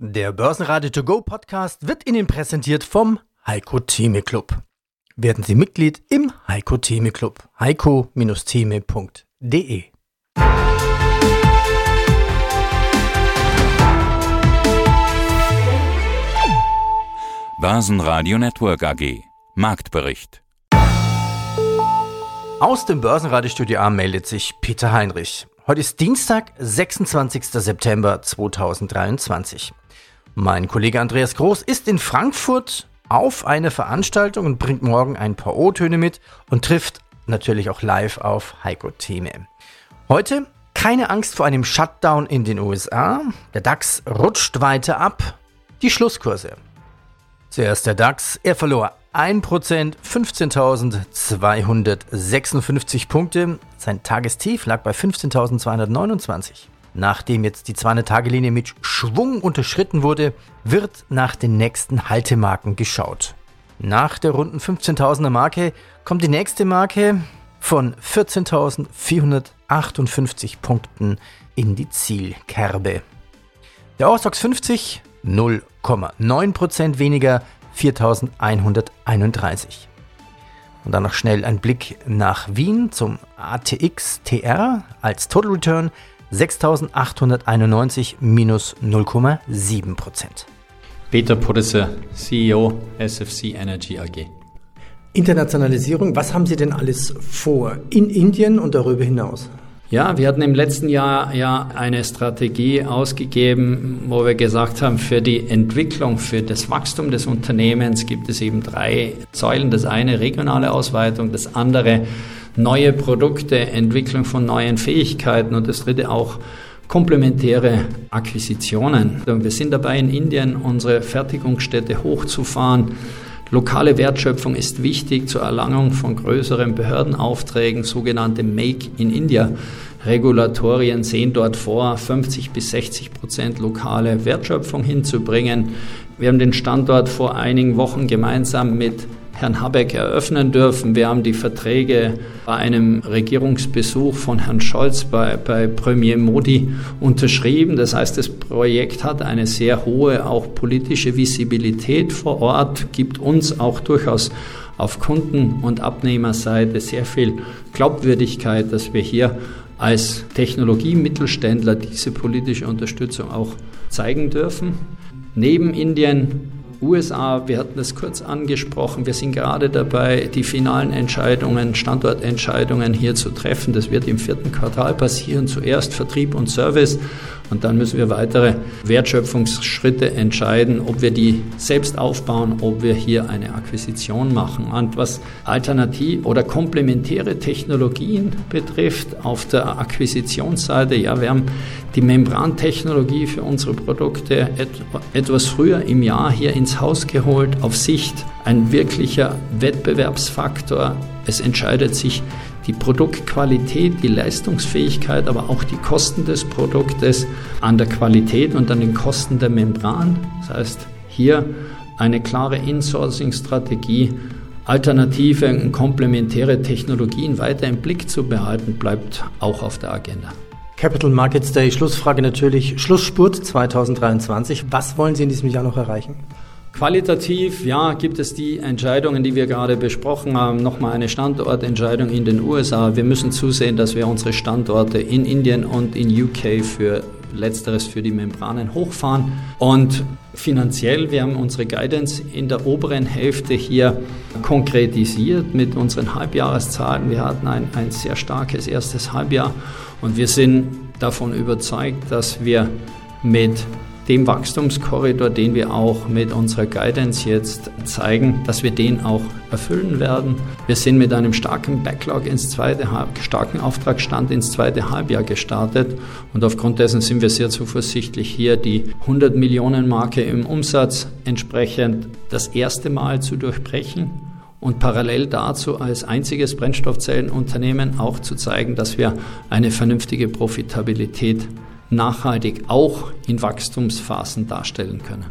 Der Börsenradio To Go Podcast wird Ihnen präsentiert vom Heiko Theme Club. Werden Sie Mitglied im Heiko Theme Club. heiko-theme.de Börsenradio Network AG Marktbericht Aus dem Börsenradiostudio A meldet sich Peter Heinrich. Heute ist Dienstag, 26. September 2023. Mein Kollege Andreas Groß ist in Frankfurt auf eine Veranstaltung und bringt morgen ein paar O-Töne mit und trifft natürlich auch live auf Heiko Theme. Heute keine Angst vor einem Shutdown in den USA. Der DAX rutscht weiter ab. Die Schlusskurse. Zuerst der DAX. Er verlor 1%, 15.256 Punkte. Sein Tagestief lag bei 15.229. Nachdem jetzt die 200-Tage-Linie mit Schwung unterschritten wurde, wird nach den nächsten Haltemarken geschaut. Nach der runden 15.000er Marke kommt die nächste Marke von 14.458 Punkten in die Zielkerbe. Der Austox 50 0,9% weniger 4.131. Und dann noch schnell ein Blick nach Wien zum ATX TR als Total Return 6.891 minus 0,7 Prozent. Peter Podesser, CEO SFC Energy AG. Internationalisierung, was haben Sie denn alles vor in Indien und darüber hinaus? Ja, wir hatten im letzten Jahr ja eine Strategie ausgegeben, wo wir gesagt haben, für die Entwicklung, für das Wachstum des Unternehmens gibt es eben drei Säulen. Das eine regionale Ausweitung, das andere neue Produkte, Entwicklung von neuen Fähigkeiten und das dritte auch komplementäre Akquisitionen. Wir sind dabei in Indien unsere Fertigungsstätte hochzufahren. Lokale Wertschöpfung ist wichtig zur Erlangung von größeren Behördenaufträgen, sogenannte Make in India. Regulatorien sehen dort vor, 50 bis 60 Prozent lokale Wertschöpfung hinzubringen. Wir haben den Standort vor einigen Wochen gemeinsam mit Herrn Habeck eröffnen dürfen. Wir haben die Verträge bei einem Regierungsbesuch von Herrn Scholz bei, bei Premier Modi unterschrieben. Das heißt, das Projekt hat eine sehr hohe auch politische Visibilität vor Ort, gibt uns auch durchaus auf Kunden- und Abnehmerseite sehr viel Glaubwürdigkeit, dass wir hier als Technologiemittelständler diese politische Unterstützung auch zeigen dürfen. Neben Indien USA, wir hatten das kurz angesprochen, wir sind gerade dabei, die finalen Entscheidungen, Standortentscheidungen hier zu treffen. Das wird im vierten Quartal passieren, zuerst Vertrieb und Service und dann müssen wir weitere Wertschöpfungsschritte entscheiden, ob wir die selbst aufbauen, ob wir hier eine Akquisition machen. Und was alternativ oder komplementäre Technologien betrifft, auf der Akquisitionsseite, ja, wir haben die Membrantechnologie für unsere Produkte etwas früher im Jahr hier ins Haus geholt, auf Sicht ein wirklicher Wettbewerbsfaktor. Es entscheidet sich die Produktqualität, die Leistungsfähigkeit, aber auch die Kosten des Produktes an der Qualität und an den Kosten der Membran. Das heißt, hier eine klare Insourcing-Strategie, alternative und komplementäre Technologien weiter im Blick zu behalten, bleibt auch auf der Agenda. Capital Markets Day, Schlussfrage natürlich, Schlussspurt 2023. Was wollen Sie in diesem Jahr noch erreichen? Qualitativ, ja, gibt es die Entscheidungen, die wir gerade besprochen haben. Nochmal eine Standortentscheidung in den USA. Wir müssen zusehen, dass wir unsere Standorte in Indien und in UK für letzteres für die Membranen hochfahren. Und finanziell, wir haben unsere Guidance in der oberen Hälfte hier konkretisiert mit unseren Halbjahreszahlen. Wir hatten ein, ein sehr starkes erstes Halbjahr und wir sind davon überzeugt, dass wir mit dem Wachstumskorridor, den wir auch mit unserer Guidance jetzt zeigen, dass wir den auch erfüllen werden. Wir sind mit einem starken Backlog ins zweite starken Auftragsstand ins zweite Halbjahr gestartet und aufgrund dessen sind wir sehr zuversichtlich hier die 100 Millionen Marke im Umsatz entsprechend das erste Mal zu durchbrechen und parallel dazu als einziges Brennstoffzellenunternehmen auch zu zeigen, dass wir eine vernünftige Profitabilität nachhaltig auch in Wachstumsphasen darstellen können.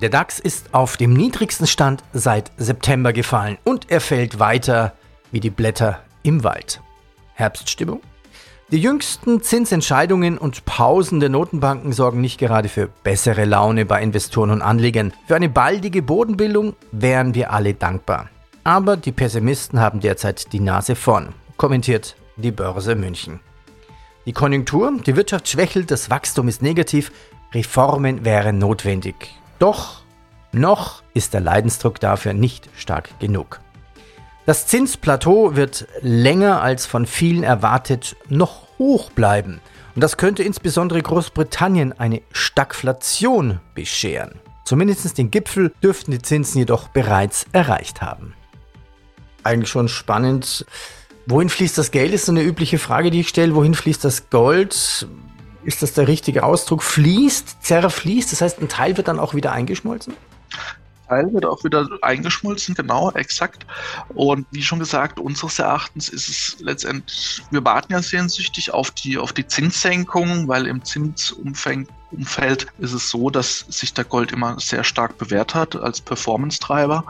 Der DAX ist auf dem niedrigsten Stand seit September gefallen und er fällt weiter wie die Blätter im Wald. Herbststimmung? Die jüngsten Zinsentscheidungen und Pausen der Notenbanken sorgen nicht gerade für bessere Laune bei Investoren und Anlegern. Für eine baldige Bodenbildung wären wir alle dankbar. Aber die Pessimisten haben derzeit die Nase vorn, kommentiert die Börse München. Die Konjunktur, die Wirtschaft schwächelt, das Wachstum ist negativ, Reformen wären notwendig. Doch noch ist der Leidensdruck dafür nicht stark genug. Das Zinsplateau wird länger als von vielen erwartet noch hoch bleiben. Und das könnte insbesondere Großbritannien eine Stagflation bescheren. Zumindest den Gipfel dürften die Zinsen jedoch bereits erreicht haben. Eigentlich schon spannend. Wohin fließt das Geld, ist so eine übliche Frage, die ich stelle. Wohin fließt das Gold? Ist das der richtige Ausdruck? Fließt, zerfließt, das heißt, ein Teil wird dann auch wieder eingeschmolzen? Teil wird auch wieder eingeschmolzen, genau, exakt. Und wie schon gesagt, unseres Erachtens ist es letztendlich, wir warten ja sehnsüchtig auf die, auf die Zinssenkung, weil im Zinsumfeld Umfeld ist es so, dass sich der Gold immer sehr stark bewährt hat als Performance-Treiber.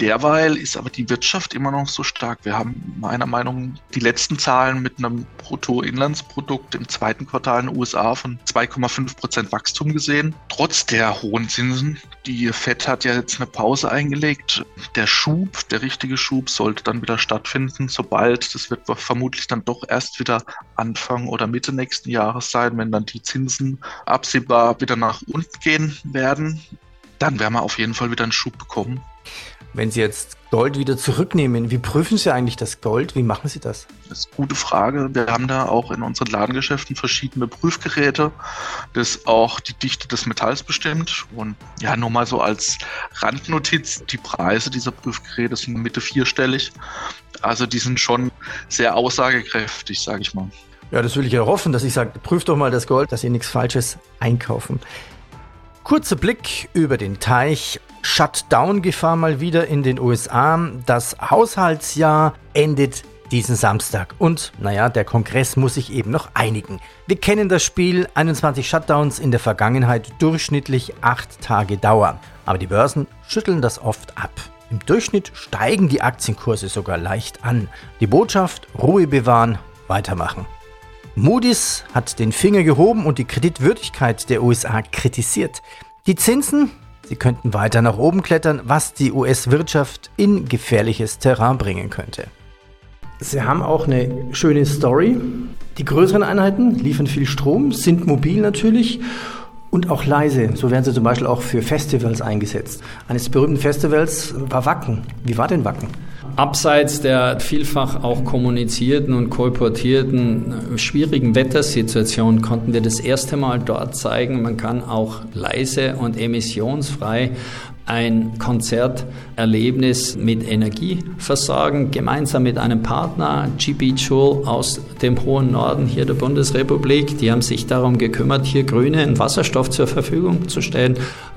Derweil ist aber die Wirtschaft immer noch so stark. Wir haben meiner Meinung nach die letzten Zahlen mit einem Bruttoinlandsprodukt im zweiten Quartal in den USA von 2,5 Prozent Wachstum gesehen. Trotz der hohen Zinsen. Die Fed hat ja jetzt eine Pause eingelegt. Der Schub, der richtige Schub, sollte dann wieder stattfinden, sobald, das wird vermutlich dann doch erst wieder Anfang oder Mitte nächsten Jahres sein, wenn dann die Zinsen absehbar wieder nach unten gehen werden. Dann werden wir auf jeden Fall wieder einen Schub bekommen. Wenn Sie jetzt Gold wieder zurücknehmen, wie prüfen Sie eigentlich das Gold? Wie machen Sie das? Das ist eine gute Frage. Wir haben da auch in unseren Ladengeschäften verschiedene Prüfgeräte, das auch die Dichte des Metalls bestimmt. Und ja, nur mal so als Randnotiz, die Preise dieser Prüfgeräte sind Mitte vierstellig. Also die sind schon sehr aussagekräftig, sage ich mal. Ja, das will ich ja hoffen, dass ich sage, prüft doch mal das Gold, dass Sie nichts Falsches einkaufen. Kurzer Blick über den Teich. Shutdown-Gefahr mal wieder in den USA. Das Haushaltsjahr endet diesen Samstag. Und naja, der Kongress muss sich eben noch einigen. Wir kennen das Spiel 21 Shutdowns in der Vergangenheit durchschnittlich 8 Tage Dauer. Aber die Börsen schütteln das oft ab. Im Durchschnitt steigen die Aktienkurse sogar leicht an. Die Botschaft, Ruhe bewahren, weitermachen. Moody's hat den Finger gehoben und die Kreditwürdigkeit der USA kritisiert. Die Zinsen, sie könnten weiter nach oben klettern, was die US-Wirtschaft in gefährliches Terrain bringen könnte. Sie haben auch eine schöne Story. Die größeren Einheiten liefern viel Strom, sind mobil natürlich und auch leise. So werden sie zum Beispiel auch für Festivals eingesetzt. Eines berühmten Festivals war Wacken. Wie war denn Wacken? Abseits der vielfach auch kommunizierten und kolportierten äh, schwierigen Wettersituationen konnten wir das erste Mal dort zeigen, man kann auch leise und emissionsfrei ein Konzerterlebnis mit Energie versorgen, gemeinsam mit einem Partner, GB Joule aus dem hohen Norden hier der Bundesrepublik. Die haben sich darum gekümmert, hier grünen Wasserstoff zur Verfügung zu stellen,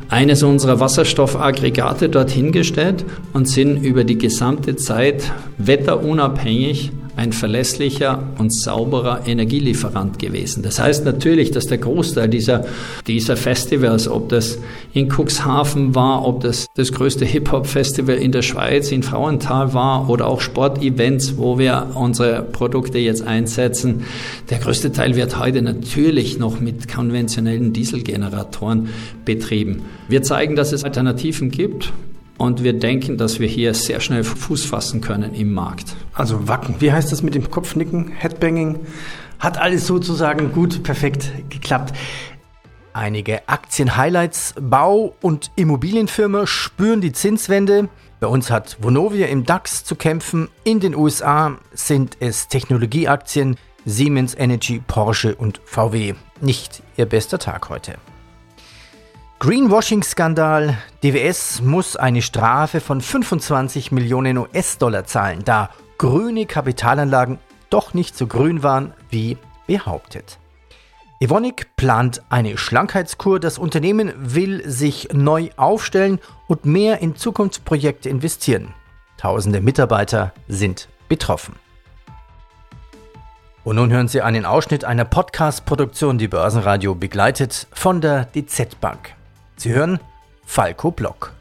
eines unserer Wasserstoffaggregate dorthin gestellt und sind über die gesamte Zeit wetterunabhängig ein verlässlicher und sauberer Energielieferant gewesen. Das heißt natürlich, dass der Großteil dieser, dieser Festivals, ob das in Cuxhaven war, ob das das größte Hip-Hop-Festival in der Schweiz in Frauenthal war oder auch Sportevents, wo wir unsere Produkte jetzt einsetzen, der größte Teil wird heute natürlich noch mit konventionellen Dieselgeneratoren betrieben. Wir zeigen, dass es Alternativen gibt. Und wir denken, dass wir hier sehr schnell Fuß fassen können im Markt. Also Wacken, wie heißt das mit dem Kopfnicken, Headbanging? Hat alles sozusagen gut, perfekt geklappt. Einige Aktien-Highlights, Bau- und Immobilienfirmen spüren die Zinswende. Bei uns hat Vonovia im DAX zu kämpfen. In den USA sind es Technologieaktien, Siemens Energy, Porsche und VW. Nicht ihr bester Tag heute. Greenwashing-Skandal. DWS muss eine Strafe von 25 Millionen US-Dollar zahlen, da grüne Kapitalanlagen doch nicht so grün waren wie behauptet. Evonik plant eine Schlankheitskur. Das Unternehmen will sich neu aufstellen und mehr in Zukunftsprojekte investieren. Tausende Mitarbeiter sind betroffen. Und nun hören Sie einen Ausschnitt einer Podcast-Produktion, die Börsenradio begleitet von der DZ Bank. Sie hören Falco Block.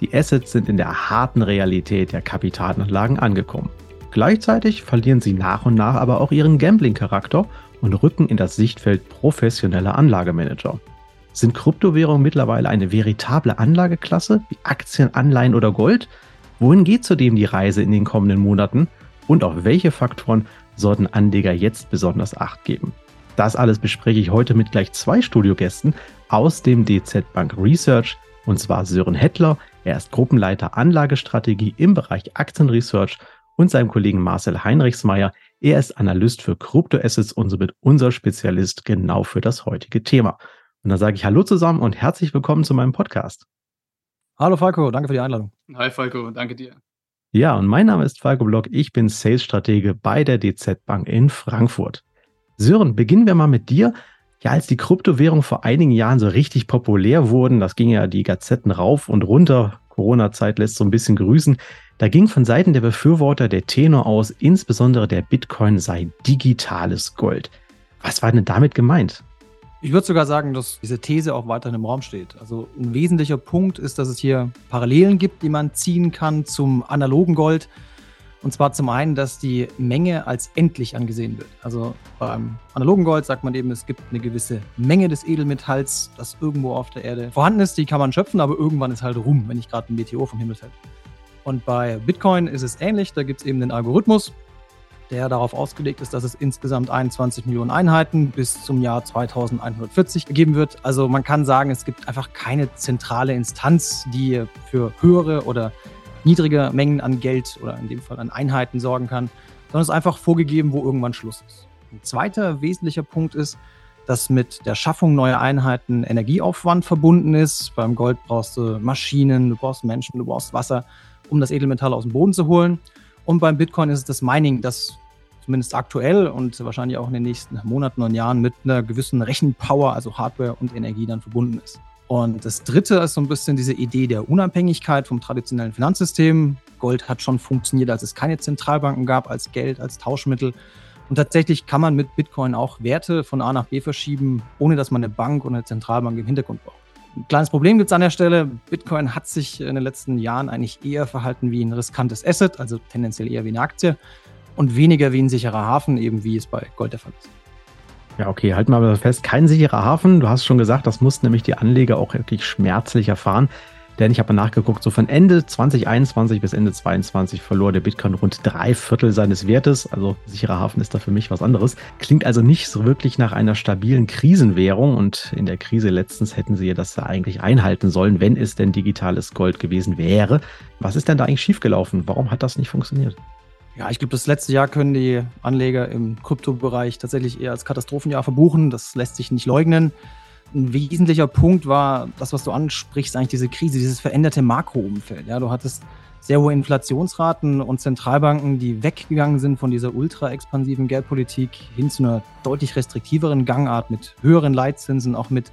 Die Assets sind in der harten Realität der Kapitalanlagen angekommen. Gleichzeitig verlieren sie nach und nach aber auch ihren Gambling-Charakter und rücken in das Sichtfeld professioneller Anlagemanager. Sind Kryptowährungen mittlerweile eine veritable Anlageklasse wie Aktien, Anleihen oder Gold? Wohin geht zudem die Reise in den kommenden Monaten? Und auf welche Faktoren sollten Anleger jetzt besonders Acht geben? Das alles bespreche ich heute mit gleich zwei Studiogästen aus dem DZ Bank Research, und zwar Sören Hettler, er ist Gruppenleiter Anlagestrategie im Bereich Aktienresearch und seinem Kollegen Marcel Heinrichsmeier, er ist Analyst für Kryptoassets und somit unser Spezialist genau für das heutige Thema. Und dann sage ich Hallo zusammen und herzlich willkommen zu meinem Podcast. Hallo Falco, danke für die Einladung. Hi Falco, danke dir. Ja, und mein Name ist Falco Block, ich bin Sales-Stratege bei der DZ Bank in Frankfurt. Sören, beginnen wir mal mit dir. Ja, als die Kryptowährungen vor einigen Jahren so richtig populär wurden, das ging ja die Gazetten rauf und runter. Corona-Zeit lässt so ein bisschen grüßen. Da ging von Seiten der Befürworter der Tenor aus, insbesondere der Bitcoin sei digitales Gold. Was war denn damit gemeint? Ich würde sogar sagen, dass diese These auch weiterhin im Raum steht. Also ein wesentlicher Punkt ist, dass es hier Parallelen gibt, die man ziehen kann zum analogen Gold. Und zwar zum einen, dass die Menge als endlich angesehen wird. Also beim analogen Gold sagt man eben, es gibt eine gewisse Menge des Edelmetalls, das irgendwo auf der Erde vorhanden ist. Die kann man schöpfen, aber irgendwann ist halt rum, wenn nicht gerade ein Meteor vom Himmel fällt. Und bei Bitcoin ist es ähnlich. Da gibt es eben den Algorithmus, der darauf ausgelegt ist, dass es insgesamt 21 Millionen Einheiten bis zum Jahr 2140 geben wird. Also man kann sagen, es gibt einfach keine zentrale Instanz, die für höhere oder niedrige Mengen an Geld oder in dem Fall an Einheiten sorgen kann, sondern es ist einfach vorgegeben, wo irgendwann Schluss ist. Ein zweiter wesentlicher Punkt ist, dass mit der Schaffung neuer Einheiten Energieaufwand verbunden ist. Beim Gold brauchst du Maschinen, du brauchst Menschen, du brauchst Wasser, um das Edelmetall aus dem Boden zu holen. Und beim Bitcoin ist es das Mining, das zumindest aktuell und wahrscheinlich auch in den nächsten Monaten und Jahren mit einer gewissen Rechenpower, also Hardware und Energie dann verbunden ist. Und das dritte ist so ein bisschen diese Idee der Unabhängigkeit vom traditionellen Finanzsystem. Gold hat schon funktioniert, als es keine Zentralbanken gab, als Geld, als Tauschmittel. Und tatsächlich kann man mit Bitcoin auch Werte von A nach B verschieben, ohne dass man eine Bank oder eine Zentralbank im Hintergrund braucht. Ein kleines Problem gibt es an der Stelle. Bitcoin hat sich in den letzten Jahren eigentlich eher verhalten wie ein riskantes Asset, also tendenziell eher wie eine Aktie und weniger wie ein sicherer Hafen, eben wie es bei Gold der Fall ist. Ja, okay, halten wir aber fest, kein sicherer Hafen. Du hast schon gesagt, das mussten nämlich die Anleger auch wirklich schmerzlich erfahren. Denn ich habe mal nachgeguckt, so von Ende 2021 bis Ende 2022 verlor der Bitcoin rund drei Viertel seines Wertes. Also sicherer Hafen ist da für mich was anderes. Klingt also nicht so wirklich nach einer stabilen Krisenwährung. Und in der Krise letztens hätten sie ja das eigentlich einhalten sollen, wenn es denn digitales Gold gewesen wäre. Was ist denn da eigentlich schiefgelaufen? Warum hat das nicht funktioniert? Ja, ich glaube, das letzte Jahr können die Anleger im Kryptobereich tatsächlich eher als Katastrophenjahr verbuchen. Das lässt sich nicht leugnen. Ein wesentlicher Punkt war das, was du ansprichst, eigentlich diese Krise, dieses veränderte Makroumfeld. Ja, du hattest sehr hohe Inflationsraten und Zentralbanken, die weggegangen sind von dieser ultra expansiven Geldpolitik hin zu einer deutlich restriktiveren Gangart mit höheren Leitzinsen, auch mit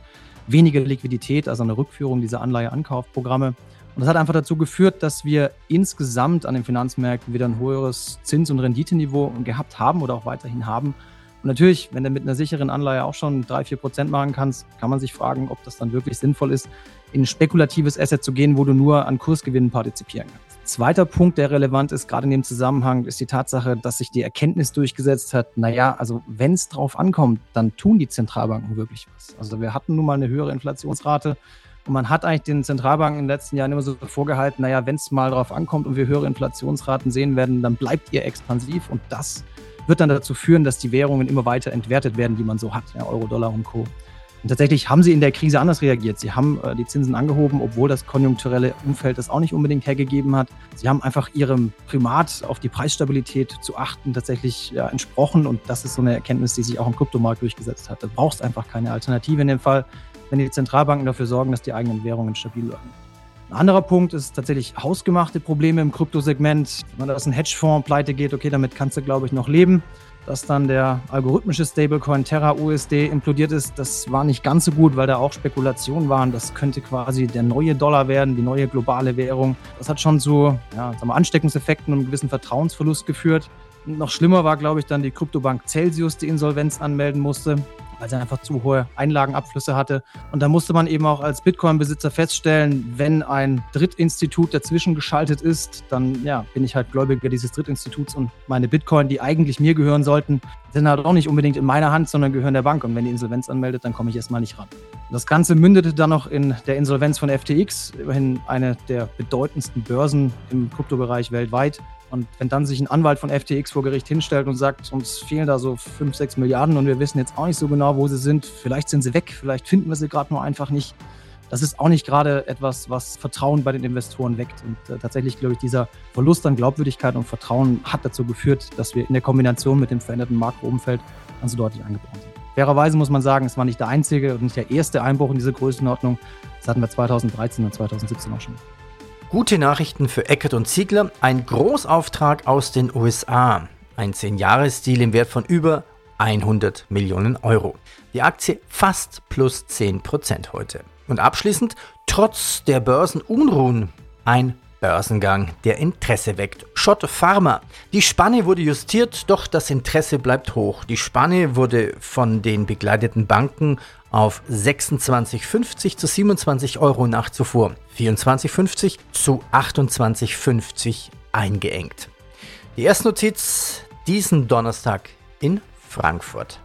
weniger Liquidität, also eine Rückführung dieser Anleiheankaufprogramme. Und das hat einfach dazu geführt, dass wir insgesamt an den Finanzmärkten wieder ein höheres Zins- und Renditeniveau gehabt haben oder auch weiterhin haben. Und natürlich, wenn du mit einer sicheren Anleihe auch schon 3, 4 Prozent machen kannst, kann man sich fragen, ob das dann wirklich sinnvoll ist, in ein spekulatives Asset zu gehen, wo du nur an Kursgewinnen partizipieren kannst. Zweiter Punkt, der relevant ist, gerade in dem Zusammenhang, ist die Tatsache, dass sich die Erkenntnis durchgesetzt hat, naja, also wenn es drauf ankommt, dann tun die Zentralbanken wirklich was. Also wir hatten nun mal eine höhere Inflationsrate und man hat eigentlich den Zentralbanken in den letzten Jahren immer so vorgehalten, naja, wenn es mal drauf ankommt und wir höhere Inflationsraten sehen werden, dann bleibt ihr expansiv und das wird dann dazu führen, dass die Währungen immer weiter entwertet werden, die man so hat, ja, Euro, Dollar und Co. Und tatsächlich haben sie in der Krise anders reagiert. Sie haben äh, die Zinsen angehoben, obwohl das konjunkturelle Umfeld das auch nicht unbedingt hergegeben hat. Sie haben einfach ihrem Primat auf die Preisstabilität zu achten tatsächlich ja, entsprochen. Und das ist so eine Erkenntnis, die sich auch im Kryptomarkt durchgesetzt hat. Du brauchst einfach keine Alternative in dem Fall wenn die Zentralbanken dafür sorgen, dass die eigenen Währungen stabil bleiben. Ein anderer Punkt ist tatsächlich hausgemachte Probleme im Kryptosegment. Wenn da ein Hedgefonds pleite geht, okay, damit kannst du, glaube ich, noch leben. Dass dann der algorithmische Stablecoin Terra USD implodiert ist, das war nicht ganz so gut, weil da auch Spekulationen waren. Das könnte quasi der neue Dollar werden, die neue globale Währung. Das hat schon zu ja, sagen wir, Ansteckungseffekten und einem gewissen Vertrauensverlust geführt. Noch schlimmer war, glaube ich, dann die Kryptobank Celsius, die Insolvenz anmelden musste weil sie einfach zu hohe Einlagenabflüsse hatte. Und da musste man eben auch als Bitcoin-Besitzer feststellen, wenn ein Drittinstitut dazwischen geschaltet ist, dann ja, bin ich halt Gläubiger dieses Drittinstituts und meine Bitcoin, die eigentlich mir gehören sollten, sind halt auch nicht unbedingt in meiner Hand, sondern gehören der Bank. Und wenn die Insolvenz anmeldet, dann komme ich erstmal nicht ran. Das Ganze mündete dann noch in der Insolvenz von FTX, immerhin eine der bedeutendsten Börsen im Kryptobereich weltweit. Und wenn dann sich ein Anwalt von FTX vor Gericht hinstellt und sagt, uns fehlen da so 5, 6 Milliarden und wir wissen jetzt auch nicht so genau, wo sie sind, vielleicht sind sie weg, vielleicht finden wir sie gerade nur einfach nicht. Das ist auch nicht gerade etwas, was Vertrauen bei den Investoren weckt. Und äh, tatsächlich, glaube ich, dieser Verlust an Glaubwürdigkeit und Vertrauen hat dazu geführt, dass wir in der Kombination mit dem veränderten Makroumfeld ganz so deutlich eingebrochen sind. Fairerweise muss man sagen, es war nicht der einzige und nicht der erste Einbruch in diese Größenordnung. Das hatten wir 2013 und 2017 auch schon. Gute Nachrichten für Eckert und Ziegler. Ein Großauftrag aus den USA. Ein 10-Jahres-Deal im Wert von über 100 Millionen Euro. Die Aktie fast plus 10% heute. Und abschließend, trotz der Börsenunruhen, ein Börsengang, der Interesse weckt. Schott Pharma. Die Spanne wurde justiert, doch das Interesse bleibt hoch. Die Spanne wurde von den begleiteten Banken auf 26,50 zu 27 Euro nach zuvor 24,50 zu 28,50 eingeengt. Die erste Notiz diesen Donnerstag in Frankfurt.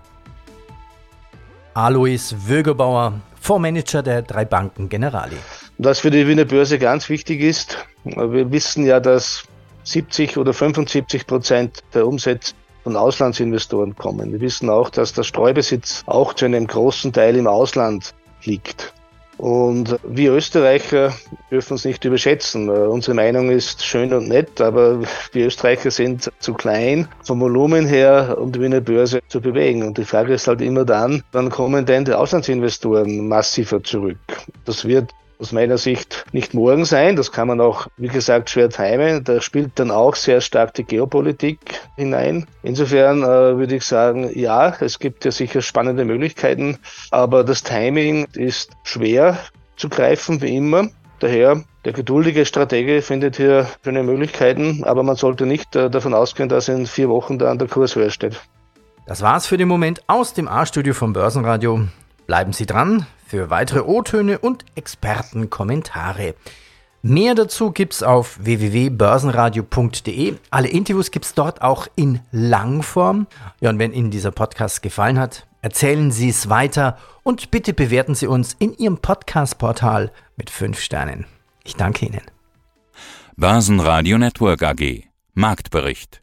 Alois Wögebauer, Fondsmanager der drei Banken Generali. Was für die Wiener Börse ganz wichtig ist, wir wissen ja, dass 70 oder 75 Prozent der Umsätze von Auslandsinvestoren kommen. Wir wissen auch, dass der Streubesitz auch zu einem großen Teil im Ausland liegt. Und wir Österreicher dürfen uns nicht überschätzen. Unsere Meinung ist schön und nett, aber wir Österreicher sind zu klein vom Volumen her, um die Wiener Börse zu bewegen. Und die Frage ist halt immer dann, wann kommen denn die Auslandsinvestoren massiver zurück? Das wird aus meiner Sicht nicht morgen sein. Das kann man auch, wie gesagt, schwer timen. Da spielt dann auch sehr stark die Geopolitik hinein. Insofern äh, würde ich sagen, ja, es gibt ja sicher spannende Möglichkeiten, aber das Timing ist schwer zu greifen, wie immer. Daher, der geduldige Stratege findet hier schöne Möglichkeiten, aber man sollte nicht äh, davon ausgehen, dass in vier Wochen dann der Kurs höher steht. Das war's für den Moment aus dem A-Studio vom Börsenradio. Bleiben Sie dran für weitere O-Töne und Expertenkommentare. Mehr dazu gibt's auf www.börsenradio.de. Alle Interviews gibt's dort auch in Langform. Ja, und wenn Ihnen dieser Podcast gefallen hat, erzählen Sie es weiter und bitte bewerten Sie uns in Ihrem Podcast-Portal mit 5 Sternen. Ich danke Ihnen. Börsenradio Network AG Marktbericht